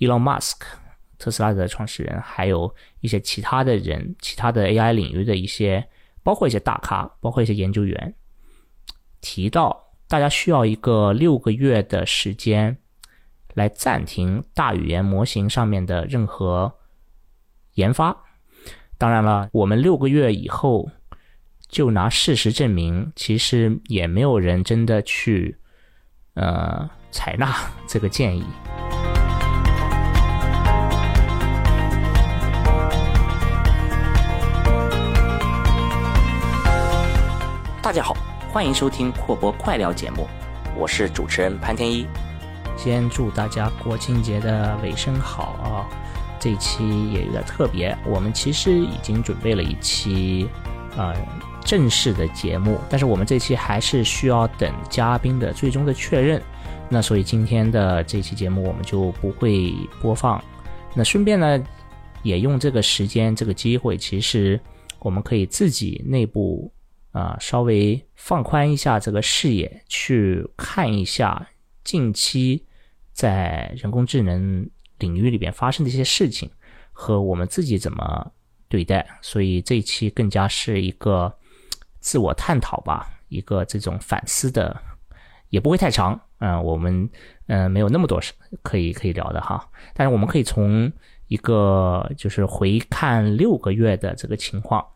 Elon Musk，特斯拉的创始人，还有一些其他的人，其他的 AI 领域的一些，包括一些大咖，包括一些研究员，提到大家需要一个六个月的时间来暂停大语言模型上面的任何研发。当然了，我们六个月以后就拿事实证明，其实也没有人真的去呃采纳这个建议。大家好，欢迎收听阔播快聊节目，我是主持人潘天一。先祝大家国庆节的尾声好啊！这期也有点特别，我们其实已经准备了一期呃正式的节目，但是我们这期还是需要等嘉宾的最终的确认。那所以今天的这期节目我们就不会播放。那顺便呢，也用这个时间这个机会，其实我们可以自己内部。啊，稍微放宽一下这个视野，去看一下近期在人工智能领域里边发生的一些事情和我们自己怎么对待。所以这一期更加是一个自我探讨吧，一个这种反思的，也不会太长。嗯，我们嗯没有那么多可以可以聊的哈，但是我们可以从一个就是回看六个月的这个情况。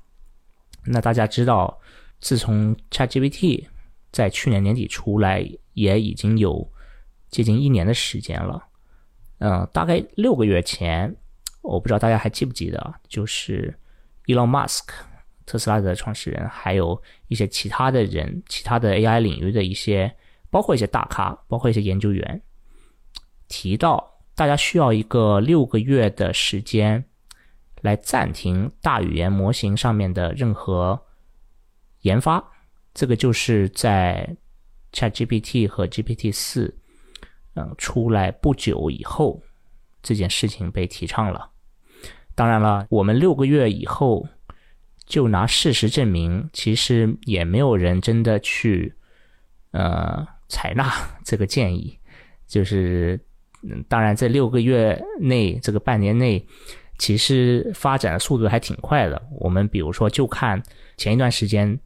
那大家知道。自从 ChatGPT 在去年年底出来，也已经有接近一年的时间了。嗯，大概六个月前，我不知道大家还记不记得，就是 Elon Musk，特斯拉的创始人，还有一些其他的人，其他的 AI 领域的一些，包括一些大咖，包括一些研究员，提到大家需要一个六个月的时间来暂停大语言模型上面的任何。研发这个就是在 ChatGPT 和 GPT 四嗯出来不久以后，这件事情被提倡了。当然了，我们六个月以后就拿事实证明，其实也没有人真的去呃采纳这个建议。就是当然，在六个月内，这个半年内，其实发展的速度还挺快的。我们比如说，就看前一段时间。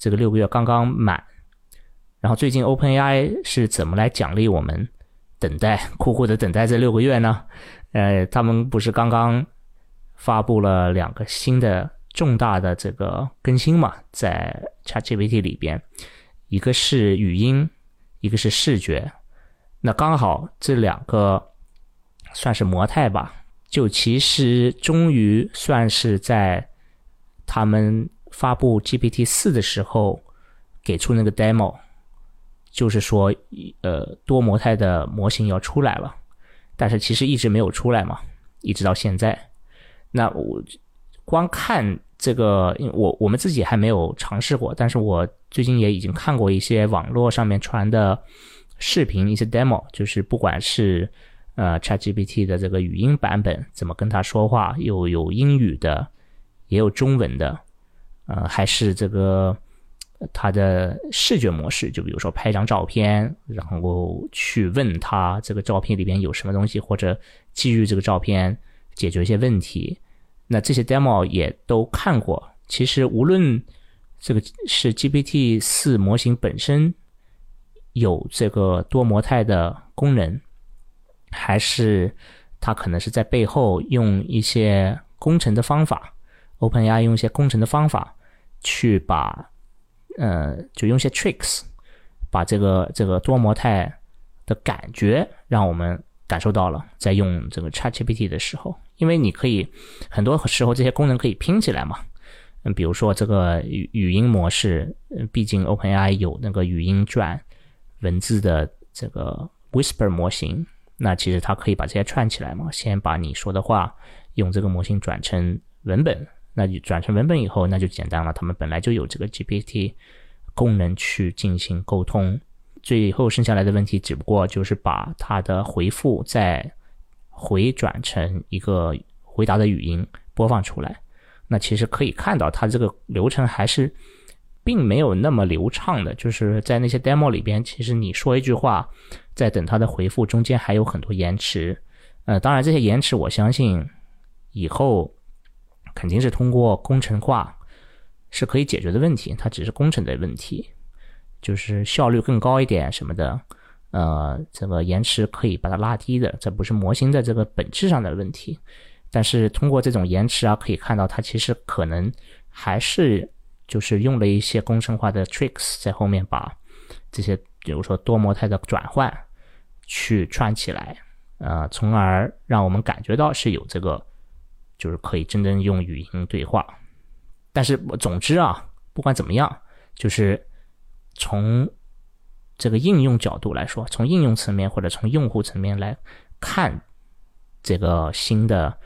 这个六个月刚刚满，然后最近 OpenAI 是怎么来奖励我们等待苦苦的等待这六个月呢？呃，他们不是刚刚发布了两个新的重大的这个更新嘛，在 ChatGPT 里边，一个是语音，一个是视觉，那刚好这两个算是模态吧，就其实终于算是在他们。发布 GPT 四的时候，给出那个 demo，就是说，呃，多模态的模型要出来了，但是其实一直没有出来嘛，一直到现在。那我光看这个，因为我我们自己还没有尝试过，但是我最近也已经看过一些网络上面传的视频，一些 demo，就是不管是呃 ChatGPT 的这个语音版本，怎么跟他说话，有有英语的，也有中文的。呃，还是这个它的视觉模式，就比如说拍张照片，然后去问他这个照片里边有什么东西，或者基于这个照片解决一些问题。那这些 demo 也都看过。其实无论这个是 GPT 四模型本身有这个多模态的功能，还是它可能是在背后用一些工程的方法，OpenAI 用一些工程的方法。去把，呃，就用些 tricks，把这个这个多模态的感觉让我们感受到了，在用这个 ChatGPT 的时候，因为你可以很多时候这些功能可以拼起来嘛，嗯，比如说这个语语音模式，毕竟 OpenAI 有那个语音转文字的这个 Whisper 模型，那其实它可以把这些串起来嘛，先把你说的话用这个模型转成文本。那你转成文本以后，那就简单了。他们本来就有这个 GPT 功能去进行沟通，最后剩下来的问题只不过就是把它的回复再回转成一个回答的语音播放出来。那其实可以看到，它这个流程还是并没有那么流畅的。就是在那些 demo 里边，其实你说一句话，在等它的回复中间还有很多延迟。呃，当然这些延迟，我相信以后肯定是通过工程化是可以解决的问题，它只是工程的问题，就是效率更高一点什么的，呃，这个延迟可以把它拉低的，这不是模型的这个本质上的问题。但是通过这种延迟啊，可以看到它其实可能还是就是用了一些工程化的 tricks 在后面把这些，比如说多模态的转换去串起来，呃，从而让我们感觉到是有这个，就是可以真正用语音对话。但是总之啊，不管怎么样，就是从这个应用角度来说，从应用层面或者从用户层面来看这个新的。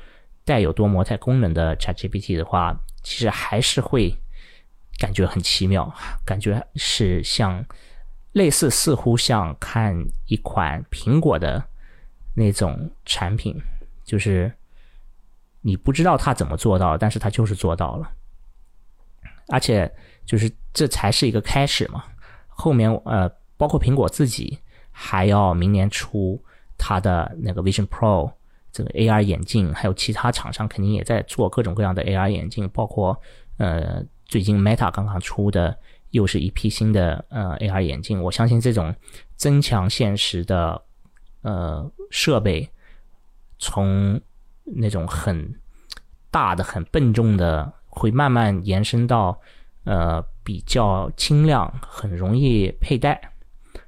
带有多模态功能的 ChatGPT 的话，其实还是会感觉很奇妙，感觉是像类似，似乎像看一款苹果的那种产品，就是你不知道他怎么做到，但是他就是做到了，而且就是这才是一个开始嘛。后面呃，包括苹果自己还要明年出它的那个 Vision Pro。这个 AR 眼镜，还有其他厂商肯定也在做各种各样的 AR 眼镜，包括呃最近 Meta 刚刚出的又是一批新的呃 AR 眼镜。我相信这种增强现实的呃设备，从那种很大的、很笨重的，会慢慢延伸到呃比较轻量、很容易佩戴。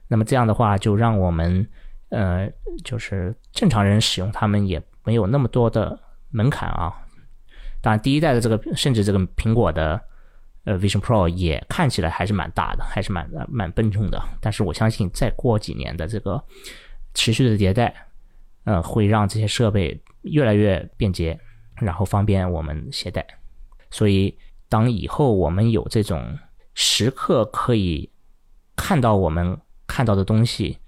那么这样的话，就让我们。呃，就是正常人使用它们也没有那么多的门槛啊。当然，第一代的这个，甚至这个苹果的呃 Vision Pro 也看起来还是蛮大的，还是蛮蛮笨重的。但是我相信，再过几年的这个持续的迭代，呃，会让这些设备越来越便捷，然后方便我们携带。所以，当以后我们有这种时刻可以看到我们看到的东西。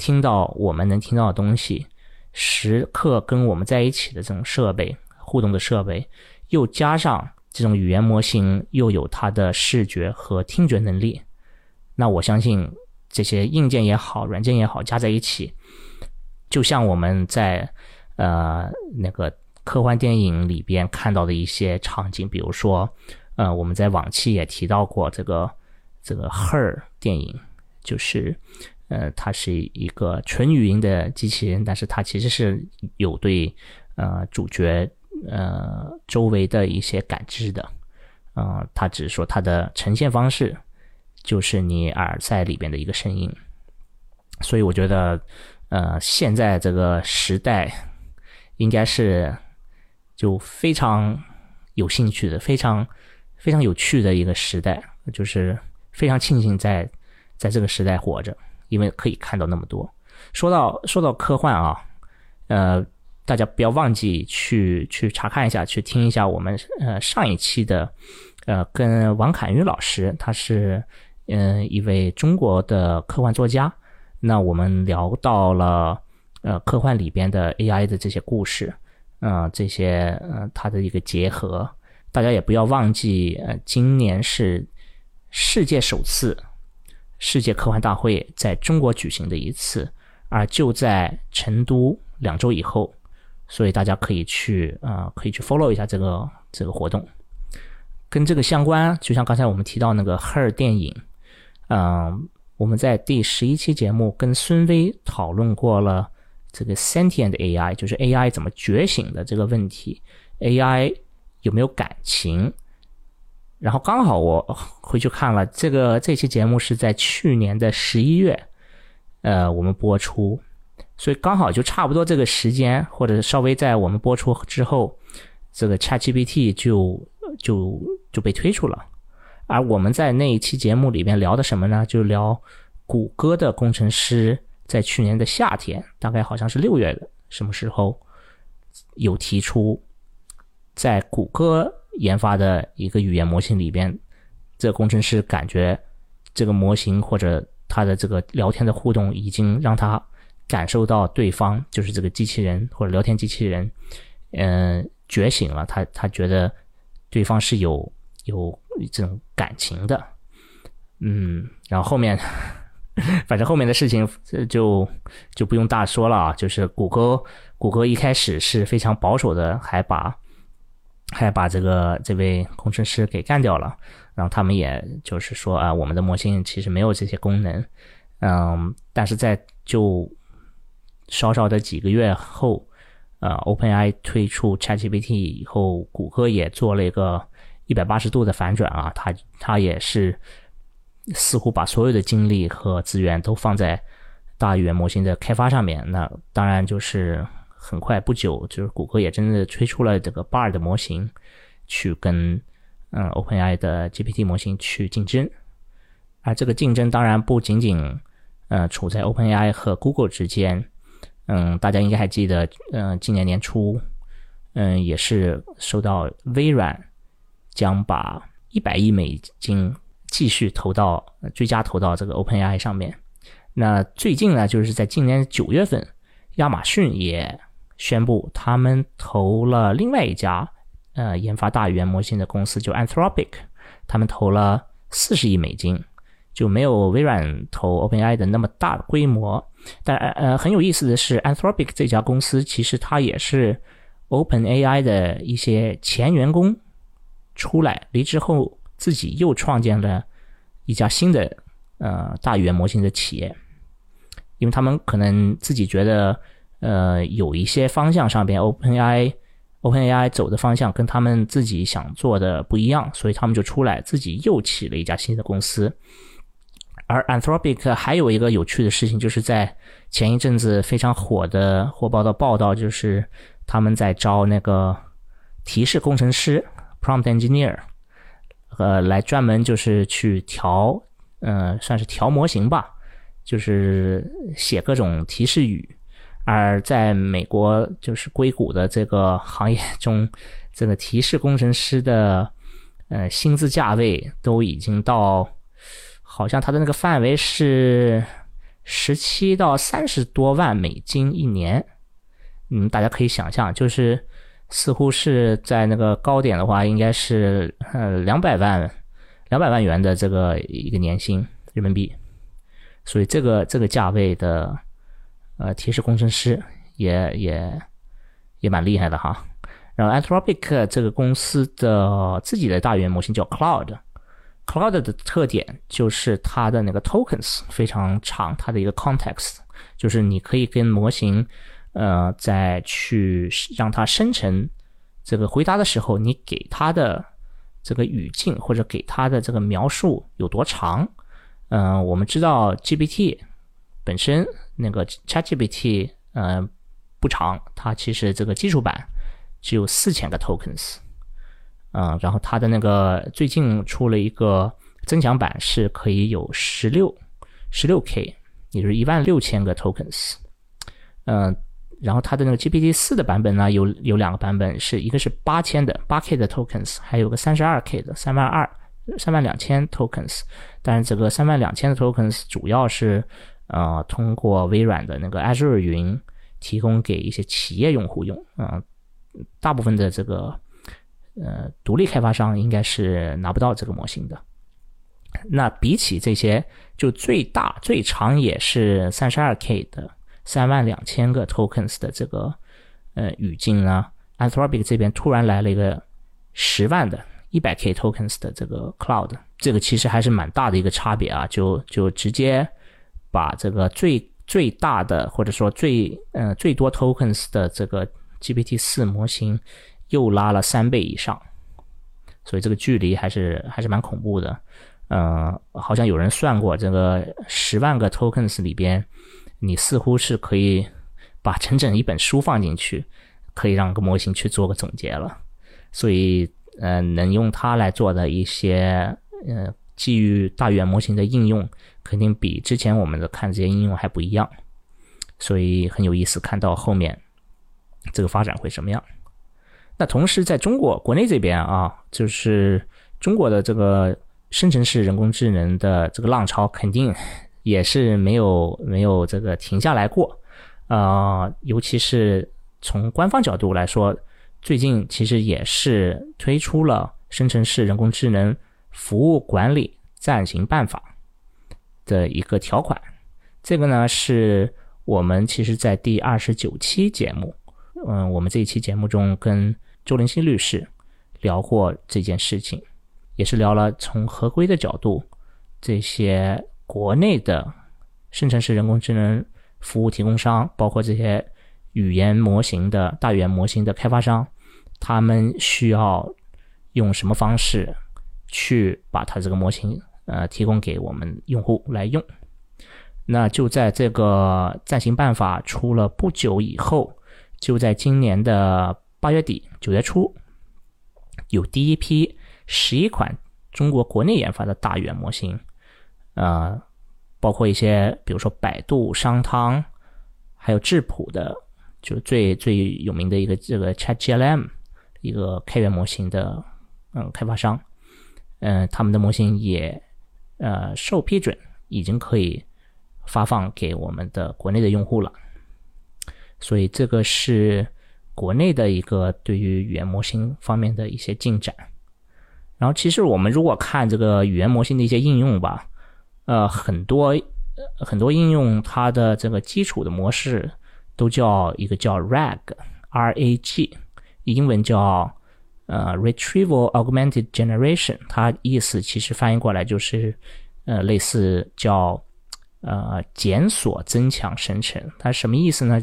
听到我们能听到的东西，时刻跟我们在一起的这种设备互动的设备，又加上这种语言模型，又有它的视觉和听觉能力，那我相信这些硬件也好，软件也好，加在一起，就像我们在呃那个科幻电影里边看到的一些场景，比如说，呃，我们在往期也提到过这个这个《Her》电影，就是。呃，它是一个纯语音的机器人，但是它其实是有对呃主角呃周围的一些感知的，呃，它只是说它的呈现方式就是你耳塞里边的一个声音，所以我觉得呃现在这个时代应该是就非常有兴趣的，非常非常有趣的一个时代，就是非常庆幸在在这个时代活着。因为可以看到那么多。说到说到科幻啊，呃，大家不要忘记去去查看一下，去听一下我们呃上一期的，呃，跟王侃玉老师，他是嗯一位中国的科幻作家。那我们聊到了呃科幻里边的 AI 的这些故事，嗯，这些呃它的一个结合。大家也不要忘记，呃，今年是世界首次。世界科幻大会在中国举行的一次，而就在成都两周以后，所以大家可以去啊，可以去 follow 一下这个这个活动。跟这个相关，就像刚才我们提到那个 Her 电影，嗯，我们在第十一期节目跟孙威讨论过了这个 sentient AI，就是 AI 怎么觉醒的这个问题，AI 有没有感情？然后刚好我回去看了这个这期节目是在去年的十一月，呃，我们播出，所以刚好就差不多这个时间，或者稍微在我们播出之后，这个 ChatGPT 就就就被推出了。而我们在那一期节目里面聊的什么呢？就聊谷歌的工程师在去年的夏天，大概好像是六月的什么时候，有提出在谷歌。研发的一个语言模型里边，这个工程师感觉这个模型或者他的这个聊天的互动，已经让他感受到对方就是这个机器人或者聊天机器人，嗯，觉醒了。他他觉得对方是有有这种感情的，嗯，然后后面 反正后面的事情就就不用大说了啊，就是谷歌谷歌一开始是非常保守的，还把还把这个这位工程师给干掉了。然后他们也就是说啊，我们的模型其实没有这些功能。嗯，但是在就稍稍的几个月后，呃，OpenAI 推出 ChatGPT 以后，谷歌也做了一个一百八十度的反转啊，它它也是似乎把所有的精力和资源都放在大语言模型的开发上面。那当然就是很快不久，就是谷歌也真的推出了这个 Bard 模型，去跟嗯 OpenAI 的 GPT 模型去竞争。而这个竞争当然不仅仅呃，处在 OpenAI 和 Google 之间，嗯，大家应该还记得，嗯，今年年初，嗯，也是收到微软将把一百亿美金继续投到追加投到这个 OpenAI 上面。那最近呢，就是在今年九月份，亚马逊也宣布他们投了另外一家呃研发大语言模型的公司，就 Anthropic，他们投了四十亿美金。就没有微软投 OpenAI 的那么大的规模，但呃很有意思的是，Anthropic 这家公司其实它也是 OpenAI 的一些前员工出来离职后，自己又创建了一家新的呃大语言模型的企业，因为他们可能自己觉得呃有一些方向上边 OpenAI OpenAI 走的方向跟他们自己想做的不一样，所以他们就出来自己又起了一家新的公司。而 Anthropic 还有一个有趣的事情，就是在前一阵子非常火的火爆的报道，就是他们在招那个提示工程师 （prompt engineer），呃，来专门就是去调，呃，算是调模型吧，就是写各种提示语。而在美国，就是硅谷的这个行业中，这个提示工程师的呃薪资价位都已经到。好像它的那个范围是十七到三十多万美金一年，嗯，大家可以想象，就是似乎是在那个高点的话，应该是呃两百万两百万元的这个一个年薪人民币，所以这个这个价位的呃提示工程师也也也蛮厉害的哈。然后 Anthropic 这个公司的自己的大语言模型叫 Cloud。Cloud 的特点就是它的那个 tokens 非常长，它的一个 context 就是你可以跟模型，呃，在去让它生成这个回答的时候，你给它的这个语境或者给它的这个描述有多长。嗯，我们知道 GPT 本身那个 ChatGPT，呃，不长，它其实这个基础版只有四千个 tokens。嗯，然后它的那个最近出了一个增强版，是可以有十六十六 K，也就是一万六千个 tokens。嗯，然后它的那个 GPT 四的版本呢，有有两个版本，是一个是八千的八 K 的 tokens，还有个三十二 K 的三万二三万两千 tokens。但是这个三万两千的 tokens 主要是呃通过微软的那个 Azure 云提供给一些企业用户用，嗯，大部分的这个。呃，独立开发商应该是拿不到这个模型的。那比起这些，就最大最长也是三十二 K 的三万两千个 tokens 的这个呃语境呢，Anthropic 这边突然来了一个十万的一百 K tokens 的这个 Cloud，这个其实还是蛮大的一个差别啊，就就直接把这个最最大的或者说最呃最多 tokens 的这个 GPT 四模型。又拉了三倍以上，所以这个距离还是还是蛮恐怖的。呃，好像有人算过，这个十万个 tokens 里边，你似乎是可以把整整一本书放进去，可以让个模型去做个总结了。所以，呃，能用它来做的一些呃基于大语言模型的应用，肯定比之前我们的看这些应用还不一样。所以很有意思，看到后面这个发展会什么样。那同时，在中国国内这边啊，就是中国的这个生成式人工智能的这个浪潮，肯定也是没有没有这个停下来过。啊，尤其是从官方角度来说，最近其实也是推出了生成式人工智能服务管理暂行办法的一个条款。这个呢，是我们其实在第二十九期节目。嗯，我们这一期节目中跟周林新律师聊过这件事情，也是聊了从合规的角度，这些国内的生成式人工智能服务提供商，包括这些语言模型的大语言模型的开发商，他们需要用什么方式去把它这个模型呃提供给我们用户来用。那就在这个暂行办法出了不久以后，就在今年的八月底九月初，有第一批十一款中国国内研发的大语言模型，呃，包括一些比如说百度、商汤，还有质朴的，就最最有名的一个这个 ChatGLM 一个开源模型的嗯开发商，嗯，他们的模型也呃受批准，已经可以。发放给我们的国内的用户了，所以这个是国内的一个对于语言模型方面的一些进展。然后，其实我们如果看这个语言模型的一些应用吧，呃，很多很多应用它的这个基础的模式都叫一个叫 RAG，R A G，英文叫呃 Retrieval Augmented Generation，它意思其实翻译过来就是呃类似叫。呃，检索增强生成，它什么意思呢？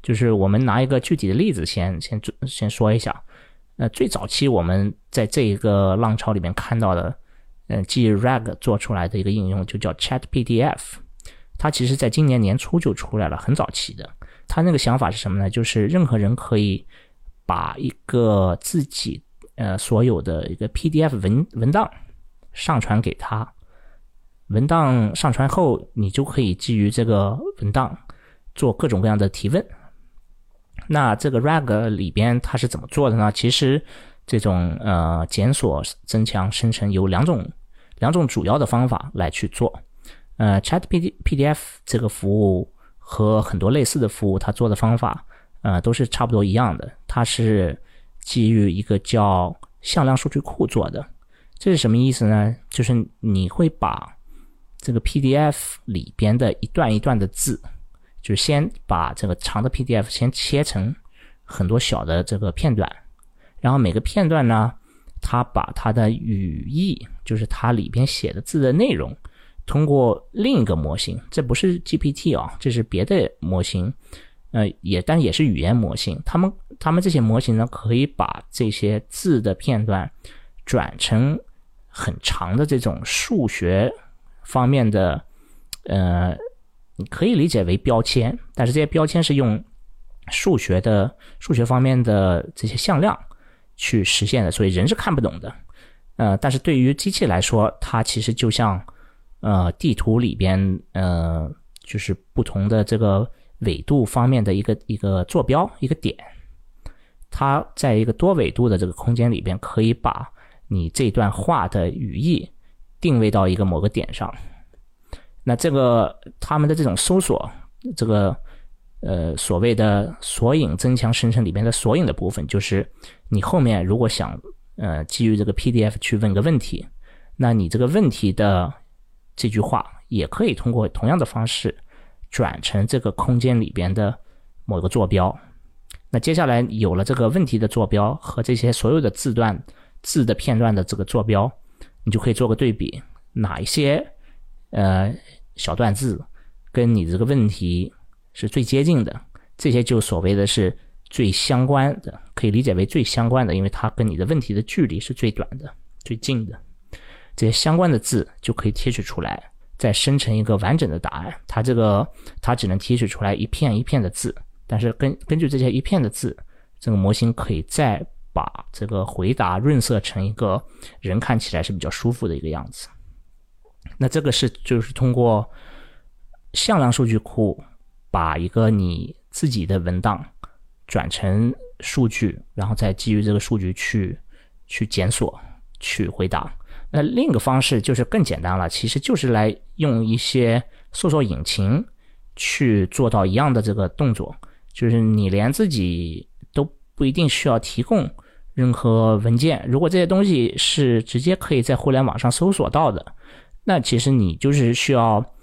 就是我们拿一个具体的例子先先先说一下。呃，最早期我们在这一个浪潮里面看到的，嗯，基于 RAG 做出来的一个应用就叫 ChatPDF，它其实在今年年初就出来了，很早期的。它那个想法是什么呢？就是任何人可以把一个自己呃所有的一个 PDF 文文档上传给他。文档上传后，你就可以基于这个文档做各种各样的提问。那这个 RAG 里边它是怎么做的呢？其实这种呃检索增强生成有两种两种主要的方法来去做。呃，Chat P D P D F 这个服务和很多类似的服务，它做的方法呃都是差不多一样的。它是基于一个叫向量数据库做的。这是什么意思呢？就是你会把这个 PDF 里边的一段一段的字，就先把这个长的 PDF 先切成很多小的这个片段，然后每个片段呢，它把它的语义，就是它里边写的字的内容，通过另一个模型，这不是 GPT 啊，这是别的模型，呃，也但也是语言模型，他们他们这些模型呢，可以把这些字的片段转成很长的这种数学。方面的，呃，你可以理解为标签，但是这些标签是用数学的数学方面的这些向量去实现的，所以人是看不懂的。呃，但是对于机器来说，它其实就像呃地图里边呃就是不同的这个纬度方面的一个一个坐标一个点，它在一个多纬度的这个空间里边，可以把你这段话的语义。定位到一个某个点上，那这个他们的这种搜索，这个呃所谓的索引增强生成里边的索引的部分，就是你后面如果想呃基于这个 PDF 去问个问题，那你这个问题的这句话也可以通过同样的方式转成这个空间里边的某个坐标。那接下来有了这个问题的坐标和这些所有的字段字的片段的这个坐标。你就可以做个对比，哪一些呃小段字跟你这个问题是最接近的，这些就所谓的是最相关的，可以理解为最相关的，因为它跟你的问题的距离是最短的、最近的。这些相关的字就可以提取出来，再生成一个完整的答案。它这个它只能提取出来一片一片的字，但是根根据这些一片的字，这个模型可以再。把这个回答润色成一个人看起来是比较舒服的一个样子。那这个是就是通过向量数据库把一个你自己的文档转成数据，然后再基于这个数据去去检索去回答。那另一个方式就是更简单了，其实就是来用一些搜索引擎去做到一样的这个动作，就是你连自己都不一定需要提供。任何文件，如果这些东西是直接可以在互联网上搜索到的，那其实你就是需要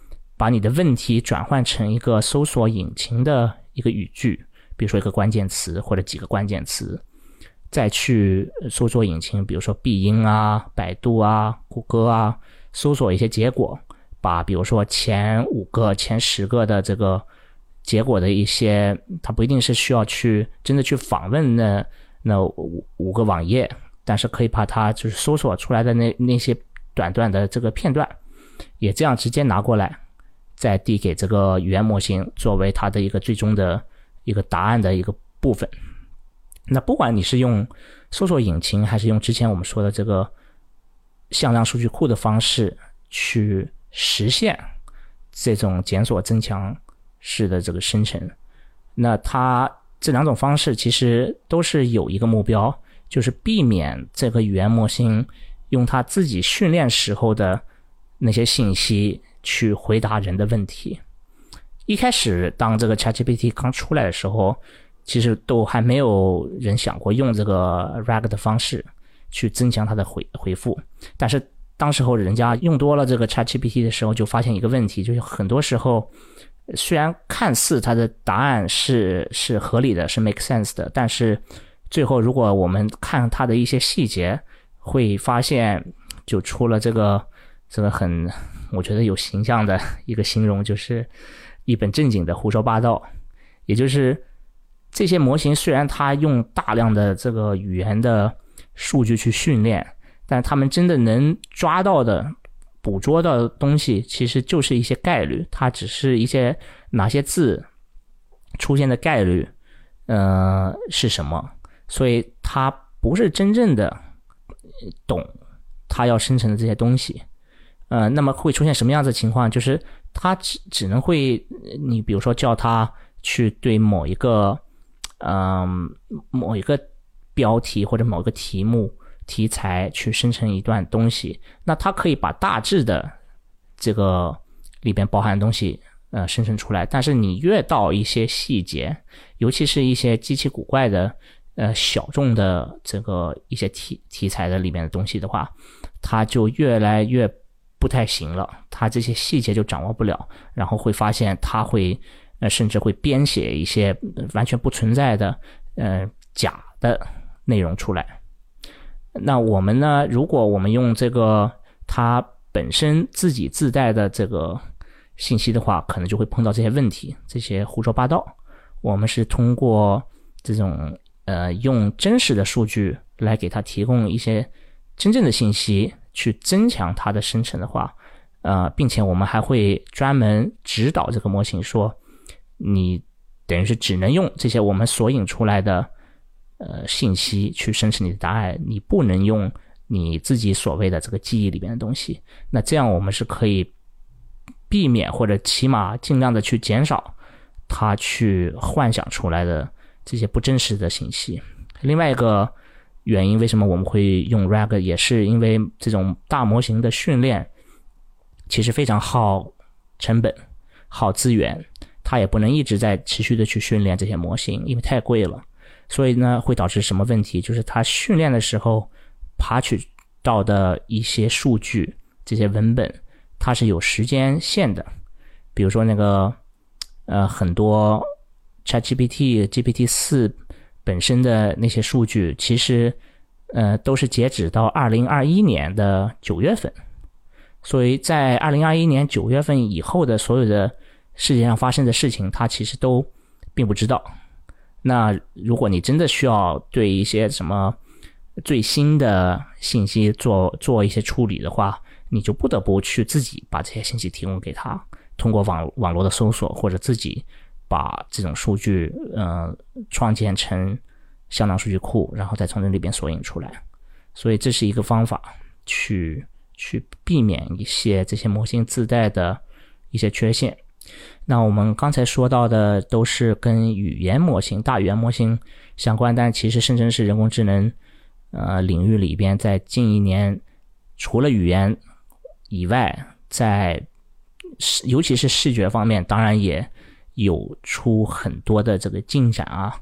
把你的问题转换成一个搜索引擎的一个语句，比如说一个关键词或者几个关键词，再去搜索引擎，比如说必应啊、百度啊、谷歌啊，搜索一些结果，把比如说前五个、前十个的这个结果的一些，它不一定是需要去真的去访问那那五五个网页，但是可以把它就是搜索出来的那那些短短的这个片段，也这样直接拿过来。再递给这个语言模型作为它的一个最终的一个答案的一个部分。那不管你是用搜索引擎，还是用之前我们说的这个向量数据库的方式去实现这种检索增强式的这个生成，那它这两种方式其实都是有一个目标，就是避免这个语言模型用它自己训练时候的那些信息。去回答人的问题。一开始，当这个 ChatGPT 刚出来的时候，其实都还没有人想过用这个 RAG 的方式去增强它的回回复。但是，当时候人家用多了这个 ChatGPT 的时候，就发现一个问题，就是很多时候，虽然看似它的答案是是合理的，是 make sense 的，但是最后如果我们看它的一些细节，会发现就出了这个这个很。我觉得有形象的 一个形容就是一本正经的胡说八道，也就是这些模型虽然它用大量的这个语言的数据去训练，但他们真的能抓到的、捕捉到的东西，其实就是一些概率，它只是一些哪些字出现的概率，呃是什么，所以它不是真正的懂它要生成的这些东西。呃，那么会出现什么样子的情况？就是它只只能会，你比如说叫它去对某一个，嗯，某一个标题或者某一个题目题材去生成一段东西，那它可以把大致的这个里边包含的东西，呃，生成出来。但是你越到一些细节，尤其是一些极其古怪的，呃，小众的这个一些题题材的里面的东西的话，它就越来越。不太行了，他这些细节就掌握不了，然后会发现他会，呃，甚至会编写一些完全不存在的，呃，假的内容出来。那我们呢？如果我们用这个它本身自己自带的这个信息的话，可能就会碰到这些问题，这些胡说八道。我们是通过这种呃，用真实的数据来给它提供一些真正的信息。去增强它的生成的话，呃，并且我们还会专门指导这个模型说，你等于是只能用这些我们索引出来的呃信息去生成你的答案，你不能用你自己所谓的这个记忆里面的东西。那这样我们是可以避免或者起码尽量的去减少它去幻想出来的这些不真实的信息。另外一个。原因为什么我们会用 RAG？也是因为这种大模型的训练其实非常耗成本、耗资源，它也不能一直在持续的去训练这些模型，因为太贵了。所以呢，会导致什么问题？就是它训练的时候爬取到的一些数据、这些文本，它是有时间线的。比如说那个呃，很多 ChatGPT、GPT 四。本身的那些数据，其实，呃，都是截止到二零二一年的九月份，所以在二零二一年九月份以后的所有的世界上发生的事情，他其实都并不知道。那如果你真的需要对一些什么最新的信息做做一些处理的话，你就不得不去自己把这些信息提供给他，通过网网络的搜索或者自己。把这种数据，呃，创建成向量数据库，然后再从这里边索引出来。所以这是一个方法，去去避免一些这些模型自带的一些缺陷。那我们刚才说到的都是跟语言模型、大语言模型相关，但其实深圳市人工智能呃领域里边，在近一年，除了语言以外，在视尤其是视觉方面，当然也。有出很多的这个进展啊，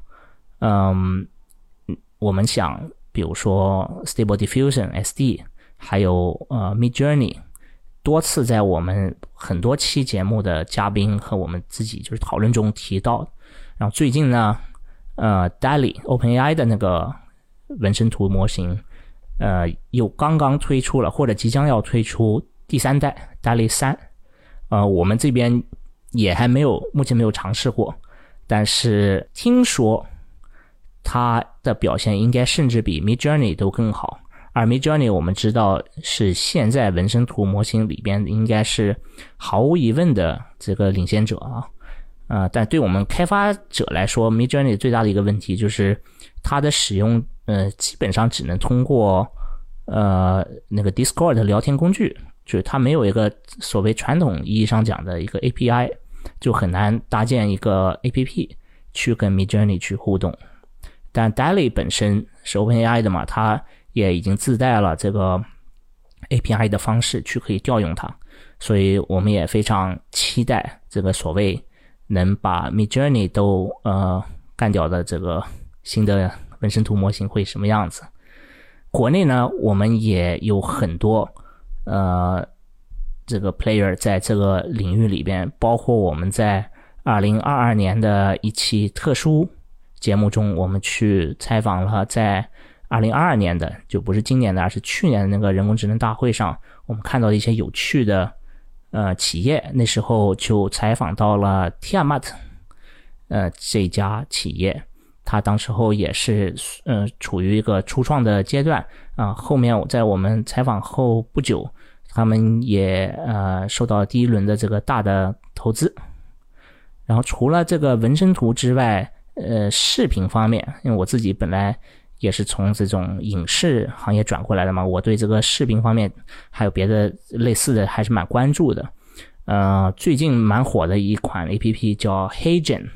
嗯，我们想，比如说 Stable Diffusion SD，还有呃 Mid Journey，多次在我们很多期节目的嘉宾和我们自己就是讨论中提到，然后最近呢，呃，DALL-E，OpenAI 的那个纹身图模型，呃，又刚刚推出了，或者即将要推出第三代 DALL-E 三。呃，我们这边也还没有，目前没有尝试过，但是听说它的表现应该甚至比 Midjourney 都更好。而 Midjourney 我们知道是现在纹身图模型里边应该是毫无疑问的这个领先者啊。呃，但对我们开发者来说，Midjourney 最大的一个问题就是它的使用，呃，基本上只能通过呃那个 Discord 聊天工具。就是它没有一个所谓传统意义上讲的一个 API，就很难搭建一个 APP 去跟 Midjourney 去互动。但 DALL-E 本身是 OpenAI 的嘛，它也已经自带了这个 API 的方式去可以调用它，所以我们也非常期待这个所谓能把 Midjourney 都呃干掉的这个新的纹身图模型会什么样子。国内呢，我们也有很多。呃，这个 player 在这个领域里边，包括我们在二零二二年的一期特殊节目中，我们去采访了在二零二二年的，就不是今年的，而是去年的那个人工智能大会上，我们看到的一些有趣的呃企业。那时候就采访到了 Tiamat，呃这家企业，他当时候也是呃处于一个初创的阶段。啊，后面我在我们采访后不久，他们也呃受到第一轮的这个大的投资。然后除了这个纹身图之外，呃，视频方面，因为我自己本来也是从这种影视行业转过来的嘛，我对这个视频方面还有别的类似的还是蛮关注的。呃，最近蛮火的一款 A P P 叫 hegen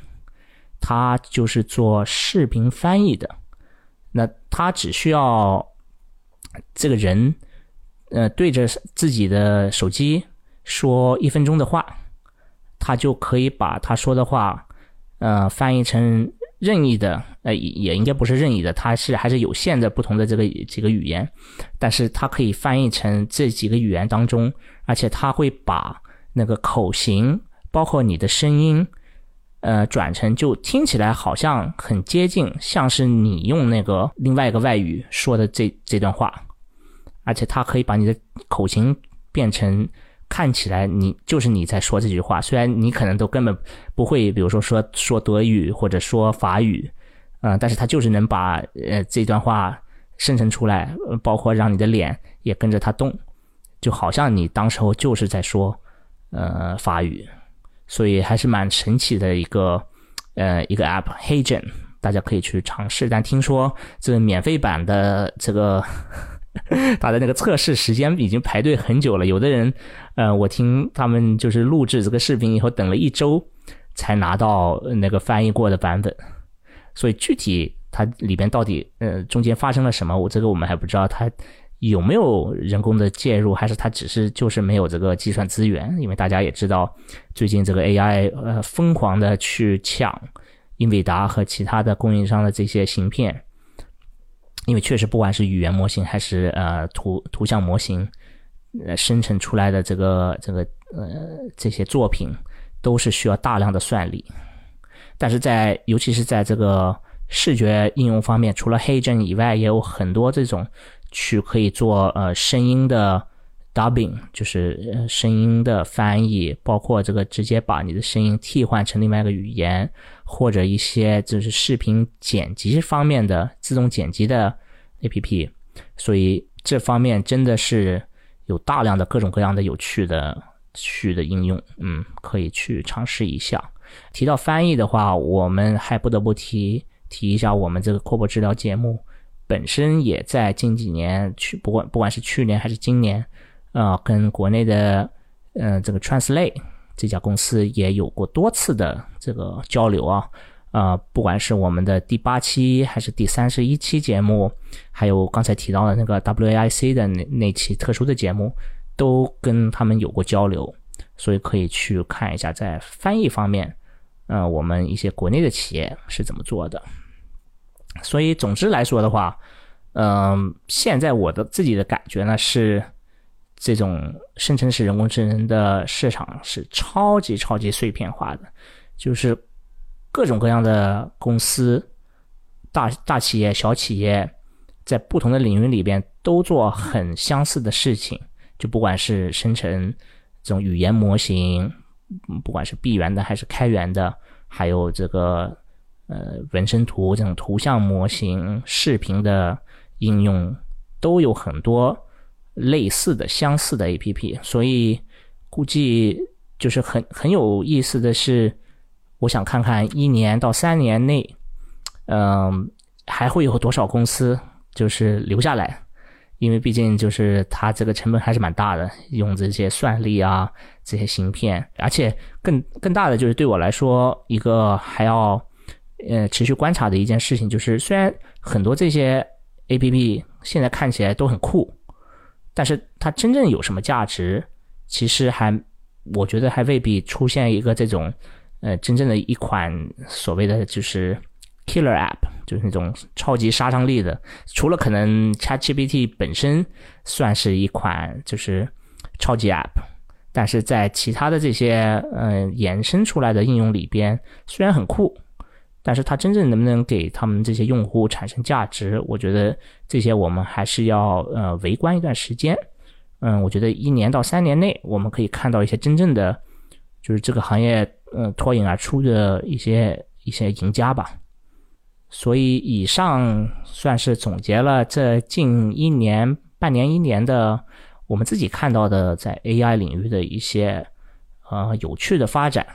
它就是做视频翻译的。那它只需要这个人，呃，对着自己的手机说一分钟的话，他就可以把他说的话，呃，翻译成任意的，呃，也应该不是任意的，它是还是有限的不同的这个几个语言，但是它可以翻译成这几个语言当中，而且它会把那个口型，包括你的声音，呃，转成就听起来好像很接近，像是你用那个另外一个外语说的这这段话。而且它可以把你的口型变成看起来你就是你在说这句话，虽然你可能都根本不会，比如说说说德语或者说法语，嗯，但是它就是能把呃这段话生成出来，包括让你的脸也跟着它动，就好像你当时候就是在说呃法语，所以还是蛮神奇的一个呃一个 app HeyGen，大家可以去尝试。但听说这个免费版的这个。他的那个测试时间已经排队很久了，有的人，呃，我听他们就是录制这个视频以后，等了一周才拿到那个翻译过的版本，所以具体它里边到底呃中间发生了什么，我这个我们还不知道，它有没有人工的介入，还是它只是就是没有这个计算资源？因为大家也知道，最近这个 AI 呃疯狂的去抢英伟达和其他的供应商的这些芯片。因为确实，不管是语言模型还是呃图图像模型，呃生成出来的这个这个呃这些作品，都是需要大量的算力。但是在尤其是在这个视觉应用方面，除了黑帧以外，也有很多这种去可以做呃声音的 dubbing，就是声音的翻译，包括这个直接把你的声音替换成另外一个语言。或者一些就是视频剪辑方面的自动剪辑的 APP，所以这方面真的是有大量的各种各样的有趣的趣的应用，嗯，可以去尝试一下。提到翻译的话，我们还不得不提提一下我们这个扩播治疗节目本身也在近几年去，不管不管是去年还是今年，啊，跟国内的嗯这个 Translate。这家公司也有过多次的这个交流啊，啊，不管是我们的第八期还是第三十一期节目，还有刚才提到的那个 WAIC 的那那期特殊的节目，都跟他们有过交流，所以可以去看一下在翻译方面，呃，我们一些国内的企业是怎么做的。所以总之来说的话，嗯，现在我的自己的感觉呢是。这种生成式人工智能的市场是超级超级碎片化的，就是各种各样的公司，大大企业、小企业，在不同的领域里边都做很相似的事情，就不管是生成这种语言模型，不管是闭源的还是开源的，还有这个呃纹身图这种图像模型、视频的应用，都有很多类似的、相似的 APP，所以估计就是很很有意思的是。我想看看一年到三年内，嗯，还会有多少公司就是留下来？因为毕竟就是它这个成本还是蛮大的，用这些算力啊，这些芯片，而且更更大的就是对我来说一个还要呃持续观察的一件事情，就是虽然很多这些 A P P 现在看起来都很酷，但是它真正有什么价值，其实还我觉得还未必出现一个这种。呃，真正的一款所谓的就是 killer app，就是那种超级杀伤力的，除了可能 ChatGPT 本身算是一款就是超级 app，但是在其他的这些呃衍生出来的应用里边，虽然很酷，但是它真正能不能给他们这些用户产生价值，我觉得这些我们还是要呃围观一段时间。嗯，我觉得一年到三年内，我们可以看到一些真正的就是这个行业。呃，脱颖而出的一些一些赢家吧，所以以上算是总结了这近一年、半年、一年的我们自己看到的在 AI 领域的一些呃有趣的发展。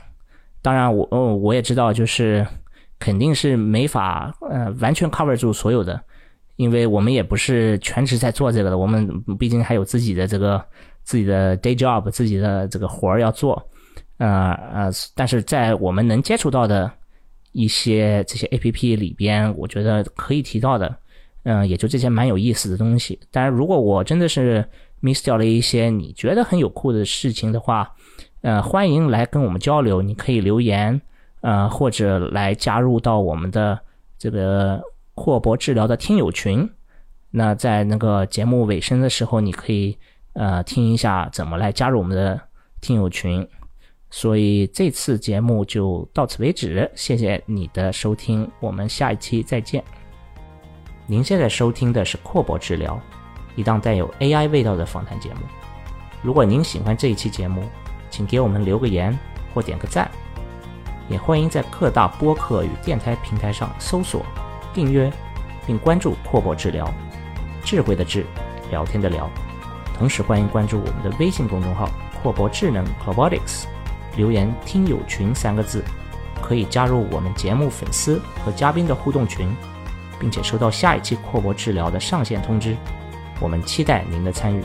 当然，我哦我也知道，就是肯定是没法呃完全 cover 住所有的，因为我们也不是全职在做这个的，我们毕竟还有自己的这个自己的 day job，自己的这个活儿要做。呃呃，但是在我们能接触到的一些这些 A P P 里边，我觉得可以提到的，嗯，也就这些蛮有意思的东西。当然，如果我真的是 miss 掉了一些你觉得很有酷的事情的话，呃，欢迎来跟我们交流，你可以留言，呃，或者来加入到我们的这个阔博治疗的听友群。那在那个节目尾声的时候，你可以呃听一下怎么来加入我们的听友群。所以这次节目就到此为止，谢谢你的收听，我们下一期再见。您现在收听的是阔博治疗，一档带有 AI 味道的访谈节目。如果您喜欢这一期节目，请给我们留个言或点个赞，也欢迎在各大播客与电台平台上搜索、订阅并关注阔博治疗，智慧的智，聊天的聊。同时欢迎关注我们的微信公众号“阔博智能 Robotics”。留言“听友群”三个字，可以加入我们节目粉丝和嘉宾的互动群，并且收到下一期阔博治疗的上线通知。我们期待您的参与。